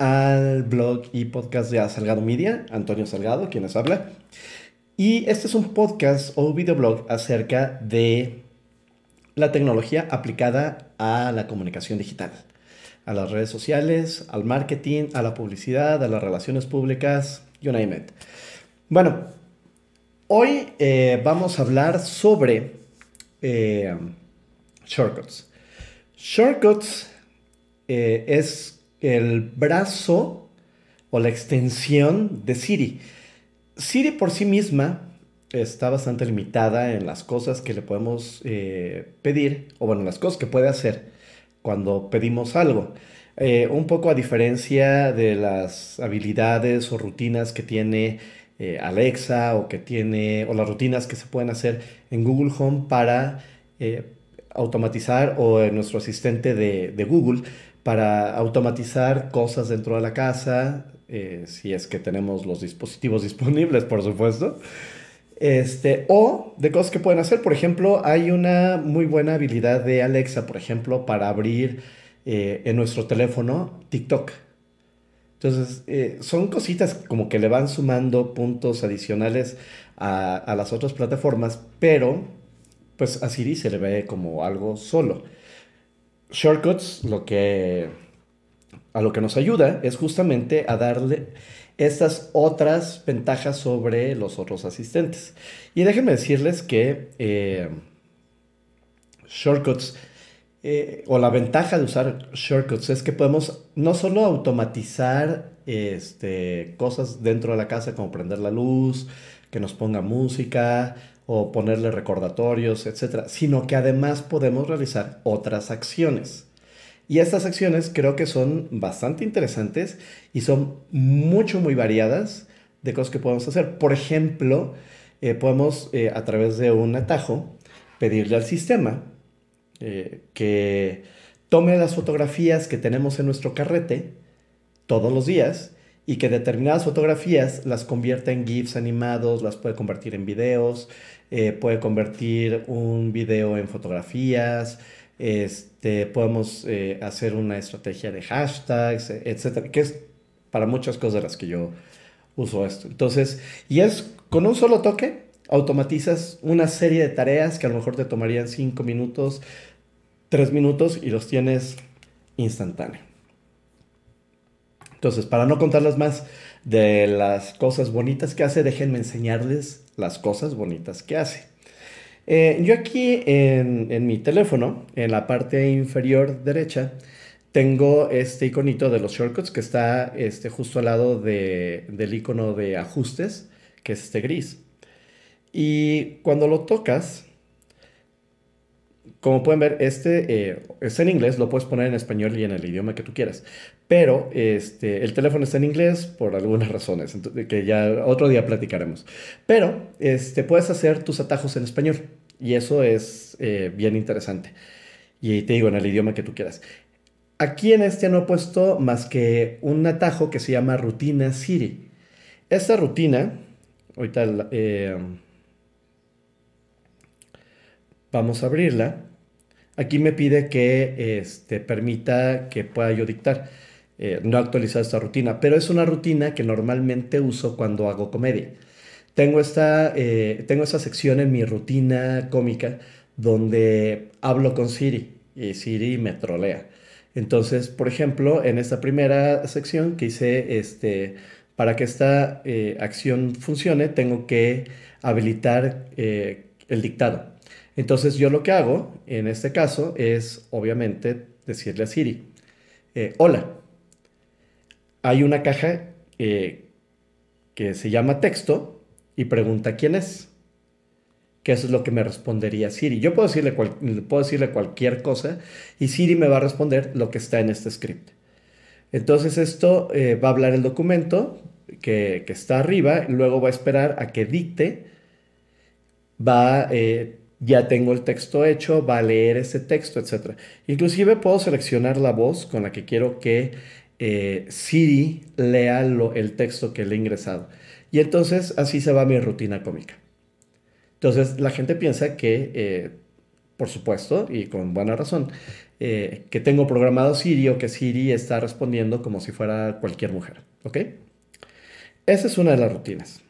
al blog y podcast de Salgado Media, Antonio Salgado, quien les habla. Y este es un podcast o videoblog acerca de la tecnología aplicada a la comunicación digital, a las redes sociales, al marketing, a la publicidad, a las relaciones públicas, you name. Bueno, hoy eh, vamos a hablar sobre eh, shortcuts. Shortcuts eh, es el brazo o la extensión de Siri. Siri por sí misma está bastante limitada en las cosas que le podemos eh, pedir, o bueno, las cosas que puede hacer cuando pedimos algo. Eh, un poco a diferencia de las habilidades o rutinas que tiene Alexa o que tiene, o las rutinas que se pueden hacer en Google Home para automatizar o en nuestro asistente de Google para automatizar cosas dentro de la casa, eh, si es que tenemos los dispositivos disponibles, por supuesto. Este, o de cosas que pueden hacer. Por ejemplo, hay una muy buena habilidad de Alexa, por ejemplo, para abrir eh, en nuestro teléfono TikTok. Entonces, eh, son cositas como que le van sumando puntos adicionales a, a las otras plataformas, pero pues a Siri se le ve como algo solo. Shortcuts lo que a lo que nos ayuda es justamente a darle estas otras ventajas sobre los otros asistentes. Y déjenme decirles que eh, Shortcuts eh, o la ventaja de usar Shortcuts es que podemos no solo automatizar este, cosas dentro de la casa como prender la luz, que nos ponga música, o ponerle recordatorios, etcétera, sino que además podemos realizar otras acciones. Y estas acciones creo que son bastante interesantes y son mucho, muy variadas de cosas que podemos hacer. Por ejemplo, eh, podemos eh, a través de un atajo pedirle al sistema eh, que tome las fotografías que tenemos en nuestro carrete todos los días y que determinadas fotografías las convierta en GIFs animados, las puede convertir en videos, eh, puede convertir un video en fotografías, este, podemos eh, hacer una estrategia de hashtags, etcétera, que es para muchas cosas las que yo uso esto. Entonces, y es con un solo toque, automatizas una serie de tareas que a lo mejor te tomarían 5 minutos, 3 minutos y los tienes instantáneo. Entonces, para no contarles más de las cosas bonitas que hace, déjenme enseñarles las cosas bonitas que hace. Eh, yo aquí en, mi teléfono, en la parte inferior derecha, tengo este iconito de los shortcuts que está este, justo al lado del icono de ajustes, que es este gris. Y cuando lo tocas, como pueden ver, este eh, está en inglés, lo puedes poner en español y en el idioma que tú quieras. Pero este, el teléfono está en inglés por algunas razones, que ya otro día platicaremos. Pero este, puedes hacer tus atajos en español y eso es eh, bien interesante. Y te digo, en el idioma que tú quieras. Aquí en este no he puesto más que un atajo que se llama rutina Siri. Esta rutina, ahorita eh, vamos a abrirla. Aquí me pide que este, permita que pueda yo dictar. Eh, no he actualizado esta rutina, pero es una rutina que normalmente uso cuando hago comedia. Tengo esta, eh, tengo esta sección en mi rutina cómica donde hablo con Siri y Siri me trolea. Entonces, por ejemplo, en esta primera sección que hice, este, para que esta eh, acción funcione, tengo que habilitar el dictado. Entonces yo lo que hago en este caso es obviamente decirle a Siri, eh, hola, hay una caja eh, que se llama texto y pregunta quién es. Que eso es lo que me respondería Siri. Yo puedo decirle, puedo decirle cualquier cosa y Siri me va a responder lo que está en este script. Entonces esto eh, va a hablar el documento que, está arriba, luego va a esperar a que dicte, va ya tengo el texto hecho, va a leer ese texto, etc. Inclusive puedo seleccionar la voz con la que quiero que eh, Siri lea el texto que le he ingresado. Y entonces así se va mi rutina cómica. Entonces la gente piensa que, eh, por supuesto, y con buena razón, eh, que tengo programado Siri o que Siri está respondiendo como si fuera cualquier mujer. ¿Ok? Esa es una de las rutinas.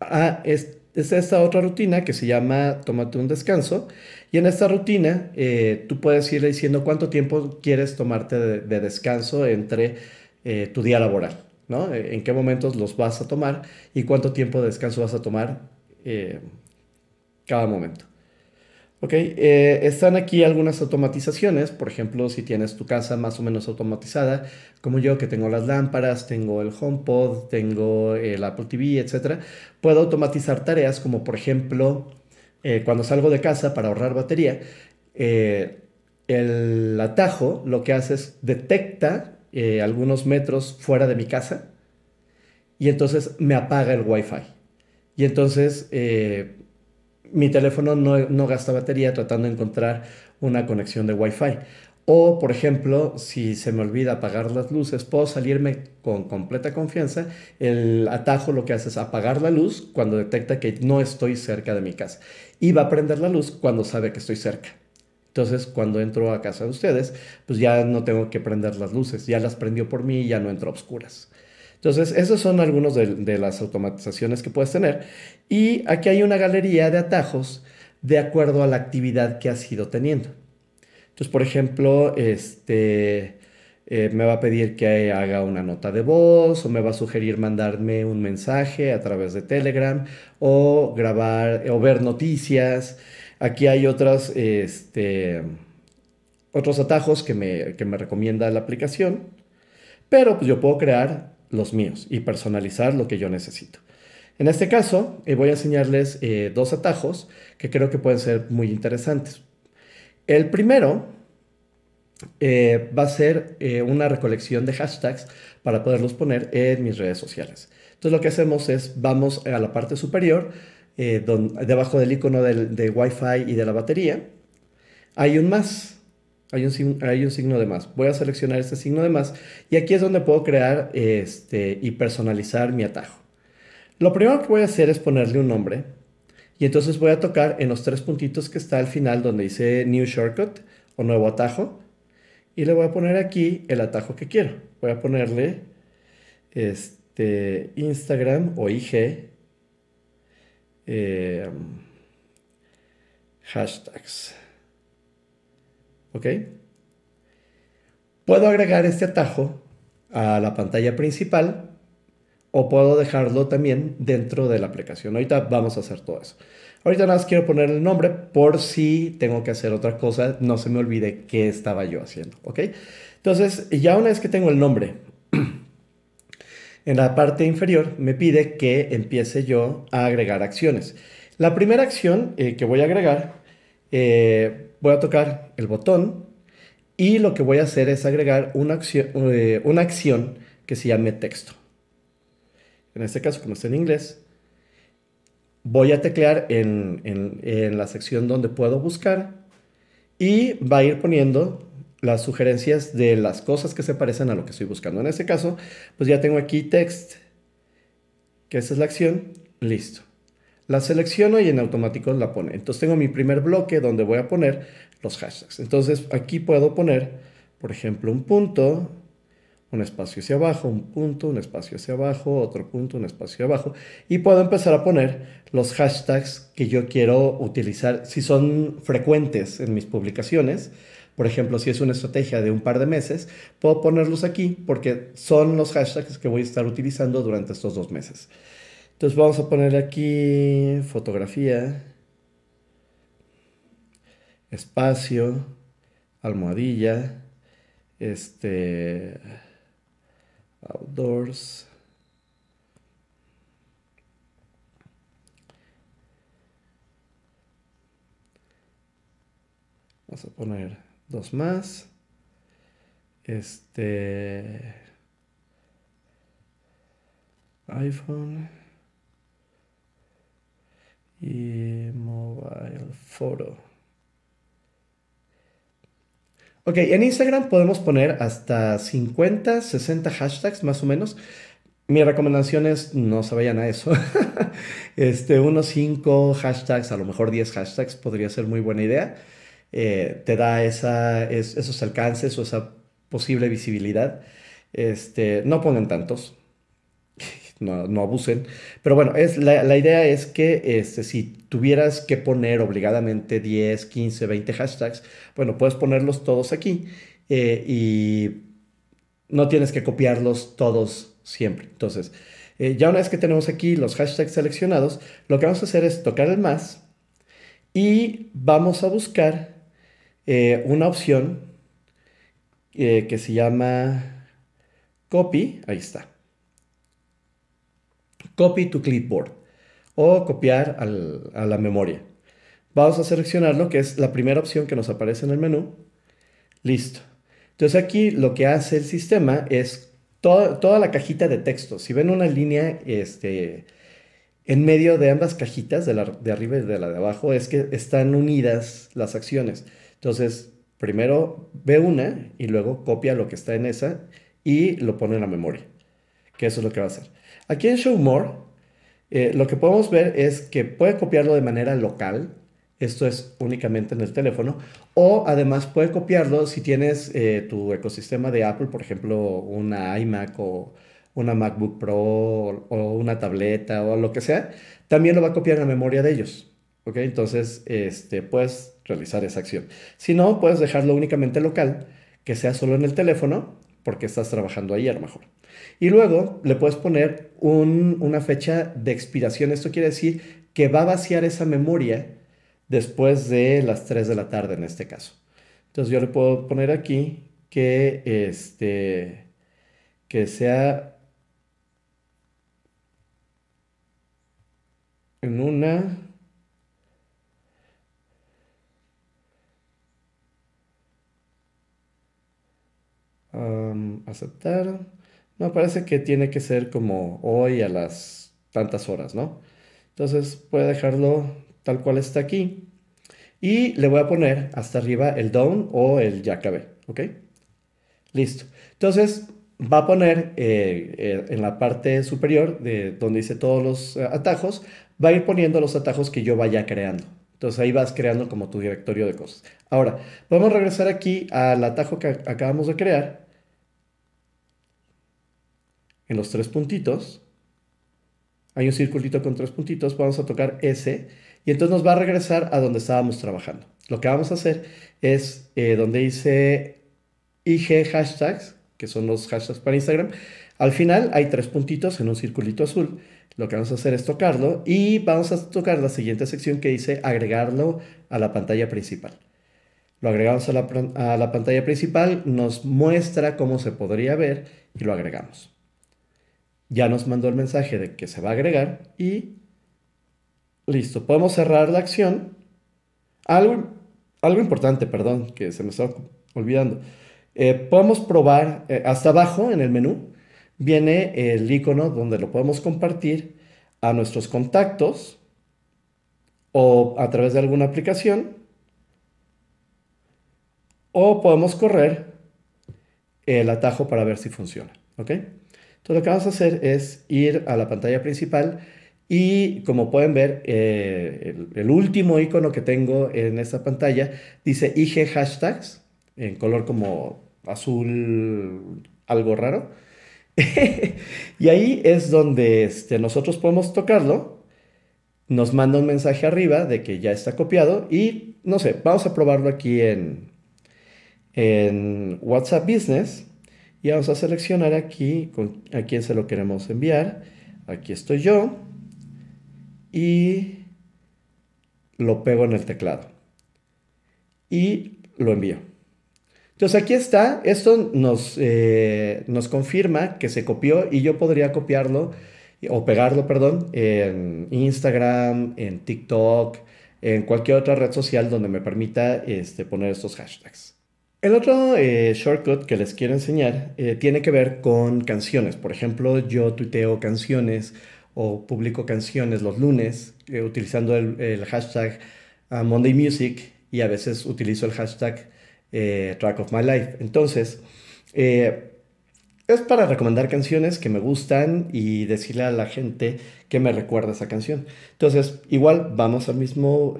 Ah, es, esta otra rutina que se llama tómate un descanso. Y en esta rutina eh, tú puedes ir diciendo cuánto tiempo quieres tomarte de, descanso entre eh, tu día laboral, ¿no? En qué momentos los vas a tomar y cuánto tiempo de descanso vas a tomar cada momento. Ok, eh, están aquí algunas automatizaciones, por ejemplo, si tienes tu casa más o menos automatizada, como yo que tengo las lámparas, tengo el HomePod, tengo el Apple TV, etc., puedo automatizar tareas como por ejemplo, eh, cuando salgo de casa para ahorrar batería, eh, el atajo lo que hace es detecta algunos metros fuera de mi casa y entonces me apaga el Wi-Fi. Y entonces mi teléfono no, gasta batería tratando de encontrar una conexión de Wi-Fi. O, por ejemplo, si se me olvida apagar las luces, puedo salirme con completa confianza. El atajo lo que hace es apagar la luz cuando detecta que no estoy cerca de mi casa. Y va a prender la luz cuando sabe que estoy cerca. Entonces, cuando entro a casa de ustedes, pues ya no tengo que prender las luces. Ya las prendió por mí y ya no entro a oscuras. Entonces, esos son algunos de, las automatizaciones que puedes tener. Y aquí hay una galería de atajos de acuerdo a la actividad que has ido teniendo. Entonces, por ejemplo, este, eh, me va a pedir que haga una nota de voz o me va a sugerir mandarme un mensaje a través de Telegram o grabar o ver noticias. Aquí hay otros, este, otros atajos que me, que me recomienda la aplicación, pero pues yo puedo crear los míos y personalizar lo que yo necesito. En este caso, eh, voy a enseñarles eh, dos atajos que creo que pueden ser muy interesantes. El primero eh, va a ser una recolección de hashtags para poderlos poner en mis redes sociales. Entonces lo que hacemos es, vamos a la parte superior, debajo del icono de Wi-Fi y de la batería, hay un más hay un, signo de más. Voy a seleccionar este signo de más y aquí es donde puedo crear este, y personalizar mi atajo. Lo primero que voy a hacer es ponerle un nombre y entonces voy a tocar en los tres puntitos que está al final donde dice New Shortcut o Nuevo Atajo y le voy a poner aquí el atajo que quiero. Voy a ponerle este, Instagram o IG eh, hashtags. ¿Ok? Puedo agregar este atajo a la pantalla principal o puedo dejarlo también dentro de la aplicación. Ahorita vamos a hacer todo eso. Ahorita nada más quiero poner el nombre por si tengo que hacer otra cosa, no se me olvide qué estaba yo haciendo, ¿ok? Entonces, ya una vez que tengo el nombre, en la parte inferior me pide que empiece yo a agregar acciones. La primera acción eh, que voy a agregar eh, voy a tocar el botón y lo que voy a hacer es agregar una acción, eh, una acción que se llame texto. En este caso, como está en inglés, voy a teclear en, en, la sección donde puedo buscar y va a ir poniendo las sugerencias de las cosas que se parecen a lo que estoy buscando. En este caso, pues ya tengo aquí text, que esa es la acción, listo. La selecciono y en automático la pone. Entonces tengo mi primer bloque donde voy a poner los hashtags. Entonces aquí puedo poner, por ejemplo, un punto, un espacio hacia abajo, un punto, un espacio hacia abajo, otro punto, un espacio hacia abajo. Y puedo empezar a poner los hashtags que yo quiero utilizar, si son frecuentes en mis publicaciones. Por ejemplo, si es una estrategia de un par de meses, puedo ponerlos aquí porque son los hashtags que voy a estar utilizando durante estos dos meses. Entonces vamos a poner aquí fotografía, espacio, almohadilla, este, outdoors. Vamos a poner dos más. Este iPhone y mobile photo. Ok, en Instagram podemos poner hasta 50, 60 hashtags más o menos. mi recomendación es no se vayan a eso. este, unos 5 hashtags, a lo mejor 10 hashtags podría ser muy buena idea. Eh, te da esa, esos alcances o esa posible visibilidad. Este, no pongan tantos, no, abusen. Pero bueno, es, la, idea es que este, si tuvieras que poner obligadamente 10, 15, 20 hashtags, bueno, puedes ponerlos todos aquí eh, y no tienes que copiarlos todos siempre. Entonces, eh, ya una vez que tenemos aquí los hashtags seleccionados, lo que vamos a hacer es tocar el más y vamos a buscar eh, una opción que se llama copy. Ahí está copy to clipboard o copiar a la memoria. Vamos a seleccionar que es la primera opción que nos aparece en el menú. Listo. Entonces aquí lo que hace el sistema es toda, la cajita de texto. Si ven una línea este, en medio de ambas cajitas, de la de arriba y de la de abajo, es que están unidas las acciones. Entonces, primero ve una y luego copia lo que está en esa y lo pone en la memoria. Que eso es lo que va a hacer. Aquí en Show More, eh, lo que podemos ver es que puede copiarlo de manera local, esto es únicamente en el teléfono, o además puede copiarlo si tienes eh, tu ecosistema de Apple, por ejemplo, una iMac o una MacBook Pro o, una tableta o lo que sea, también lo va a copiar en la memoria de ellos. ¿ok? Entonces, este, puedes realizar esa acción. Si no, puedes dejarlo únicamente local, que sea solo en el teléfono, porque estás trabajando ahí a lo mejor. Y luego le puedes poner una fecha de expiración. Esto quiere decir que va a vaciar esa memoria después de las 3 de la tarde en este caso. Entonces yo le puedo poner aquí que, este, que sea en una... aceptar. Me parece que tiene que ser como hoy a las tantas horas, ¿no? Entonces voy a dejarlo tal cual está aquí. Y le voy a poner hasta arriba el down o el ya acabé, ¿ok? Listo. Entonces va a poner eh, eh, en la parte superior de donde dice todos los eh, atajos, va a ir poniendo los atajos que yo vaya creando. Entonces ahí vas creando como tu directorio de cosas. Ahora, vamos a regresar aquí al atajo que acabamos de crear en los tres puntitos, hay un circulito con tres puntitos, vamos a tocar ese y entonces nos va a regresar a donde estábamos trabajando. Lo que vamos a hacer es eh, donde dice IG hashtags, que son los hashtags para Instagram, al final hay tres puntitos en un circulito azul. Lo que vamos a hacer es tocarlo y vamos a tocar la siguiente sección que dice agregarlo a la pantalla principal. Lo agregamos a la, pantalla principal, nos muestra cómo se podría ver y lo agregamos ya nos mandó el mensaje de que se va a agregar y listo. Podemos cerrar la acción. Algo, algo importante, perdón, que se me estaba olvidando. Eh, podemos probar, eh, hasta abajo en el menú viene el icono donde lo podemos compartir a nuestros contactos o a través de alguna aplicación o podemos correr el atajo para ver si funciona. ¿ok? Entonces lo que vamos a hacer es ir a la pantalla principal y como pueden ver, eh, el, último icono que tengo en esta pantalla dice IG hashtags en color como azul algo raro. y ahí es donde este, nosotros podemos tocarlo. Nos manda un mensaje arriba de que ya está copiado y no sé, vamos a probarlo aquí en, en WhatsApp Business. Y vamos a seleccionar aquí a quién se lo queremos enviar. Aquí estoy yo. Y lo pego en el teclado. Y lo envío. Entonces aquí está. Esto nos, eh, nos confirma que se copió y yo podría copiarlo o pegarlo, perdón, en Instagram, en TikTok, en cualquier otra red social donde me permita este, poner estos hashtags. El otro eh, shortcut que les quiero enseñar eh, tiene que ver con canciones. Por ejemplo, yo tuiteo canciones o publico canciones los lunes eh, utilizando el, hashtag uh, Monday Music y a veces utilizo el hashtag Track of My Life. Entonces, es para recomendar canciones que me gustan y decirle a la gente que me recuerda esa canción. Entonces, igual vamos al mismo,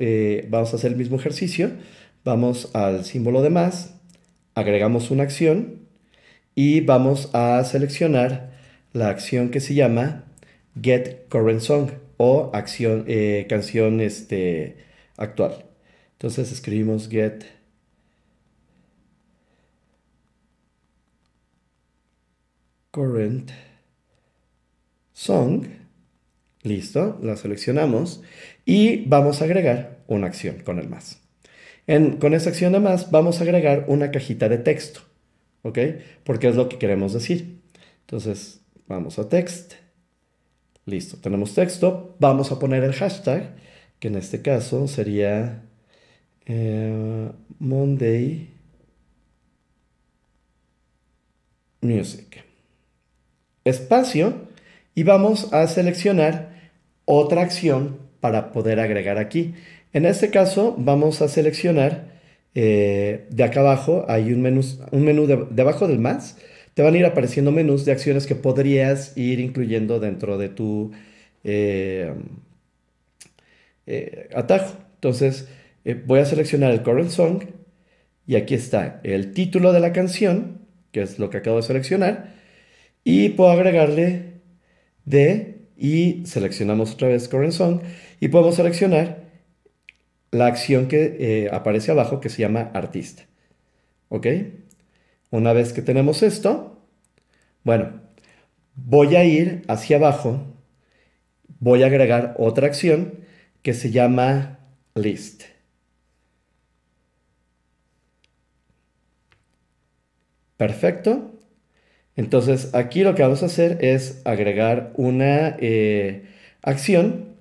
vamos a hacer el mismo ejercicio. Vamos al símbolo de más, agregamos una acción y vamos a seleccionar la acción que se llama Get Current Song o acción, eh, canción este, actual. Entonces escribimos Get Current Song. Listo, la seleccionamos y vamos a agregar una acción con el más. Con esta acción de más vamos a agregar una cajita de texto, ¿ok? Porque es lo que queremos decir. Entonces, vamos a text. Listo, tenemos texto. Vamos a poner el hashtag, que en este caso sería eh, Monday Music. Espacio. Y vamos a seleccionar otra acción para poder agregar aquí. En este caso vamos a seleccionar eh, de acá abajo, hay un menú, un menú de, debajo del más te van a ir apareciendo menús de acciones que podrías ir incluyendo dentro de tu eh, eh, atajo. Entonces, voy a seleccionar el current song y aquí está el título de la canción, que es lo que acabo de seleccionar, y puedo agregarle de y seleccionamos otra vez current song y podemos seleccionar la acción que aparece abajo que se llama artista. ¿Ok? Una vez que tenemos esto, bueno, voy a ir hacia abajo, voy a agregar otra acción que se llama list. Perfecto. Entonces aquí lo que vamos a hacer es agregar una eh, acción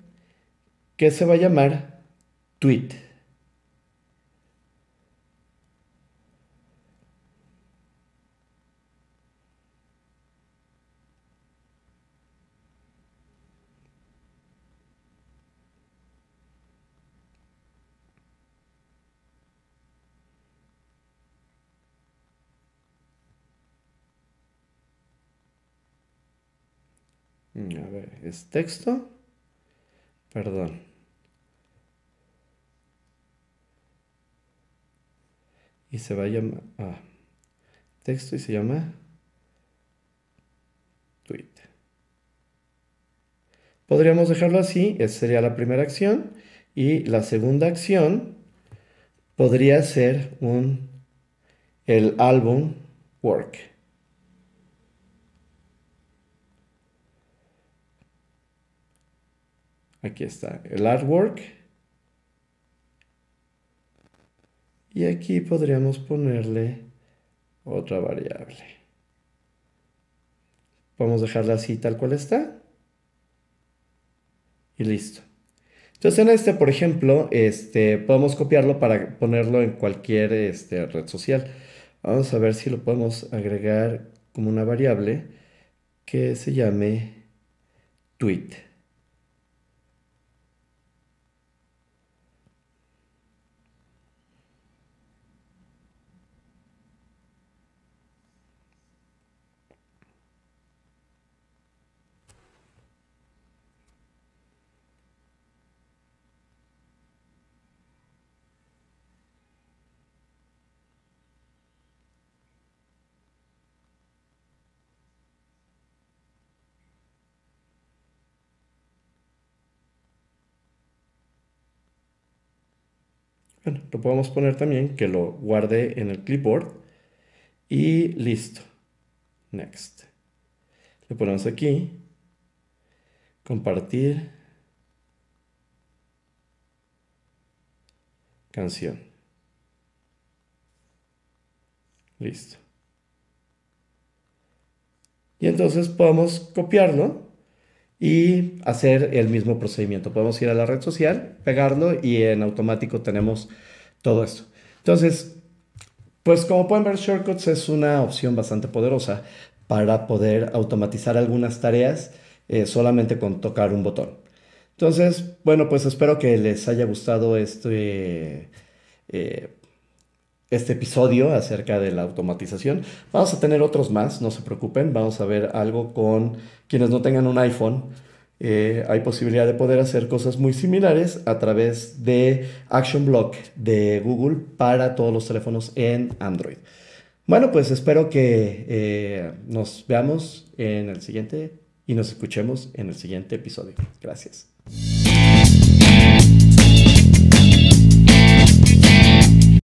que se va a llamar tweet. Mm, a ver, es texto. Perdón. Y se va a llamar... Ah, texto y se llama tweet. Podríamos dejarlo así, esa sería la primera acción. Y la segunda acción podría ser un, el álbum work. Aquí está el artwork. Y aquí podríamos ponerle otra variable. Vamos a dejarla así tal cual está. Y listo. Entonces en este, por ejemplo, este, podemos copiarlo para ponerlo en cualquier este, red social. Vamos a ver si lo podemos agregar como una variable que se llame tweet. Bueno, lo podemos poner también que lo guarde en el clipboard y listo. Next. Le ponemos aquí. Compartir. Canción. Listo. Y entonces podemos copiarlo y hacer el mismo procedimiento. Podemos ir a la red social, pegarlo y en automático tenemos todo esto. Entonces, pues como pueden ver, Shortcuts es una opción bastante poderosa para poder automatizar algunas tareas eh, solamente con tocar un botón. Entonces, bueno, pues espero que les haya gustado este, eh, este episodio acerca de la automatización. Vamos a tener otros más, no se preocupen. Vamos a ver algo con quienes no tengan un iPhone. Eh, hay posibilidad de poder hacer cosas muy similares a través de Action Block de Google para todos los teléfonos en Android. Bueno, pues espero que eh, nos veamos en el siguiente y nos escuchemos en el siguiente episodio. Gracias.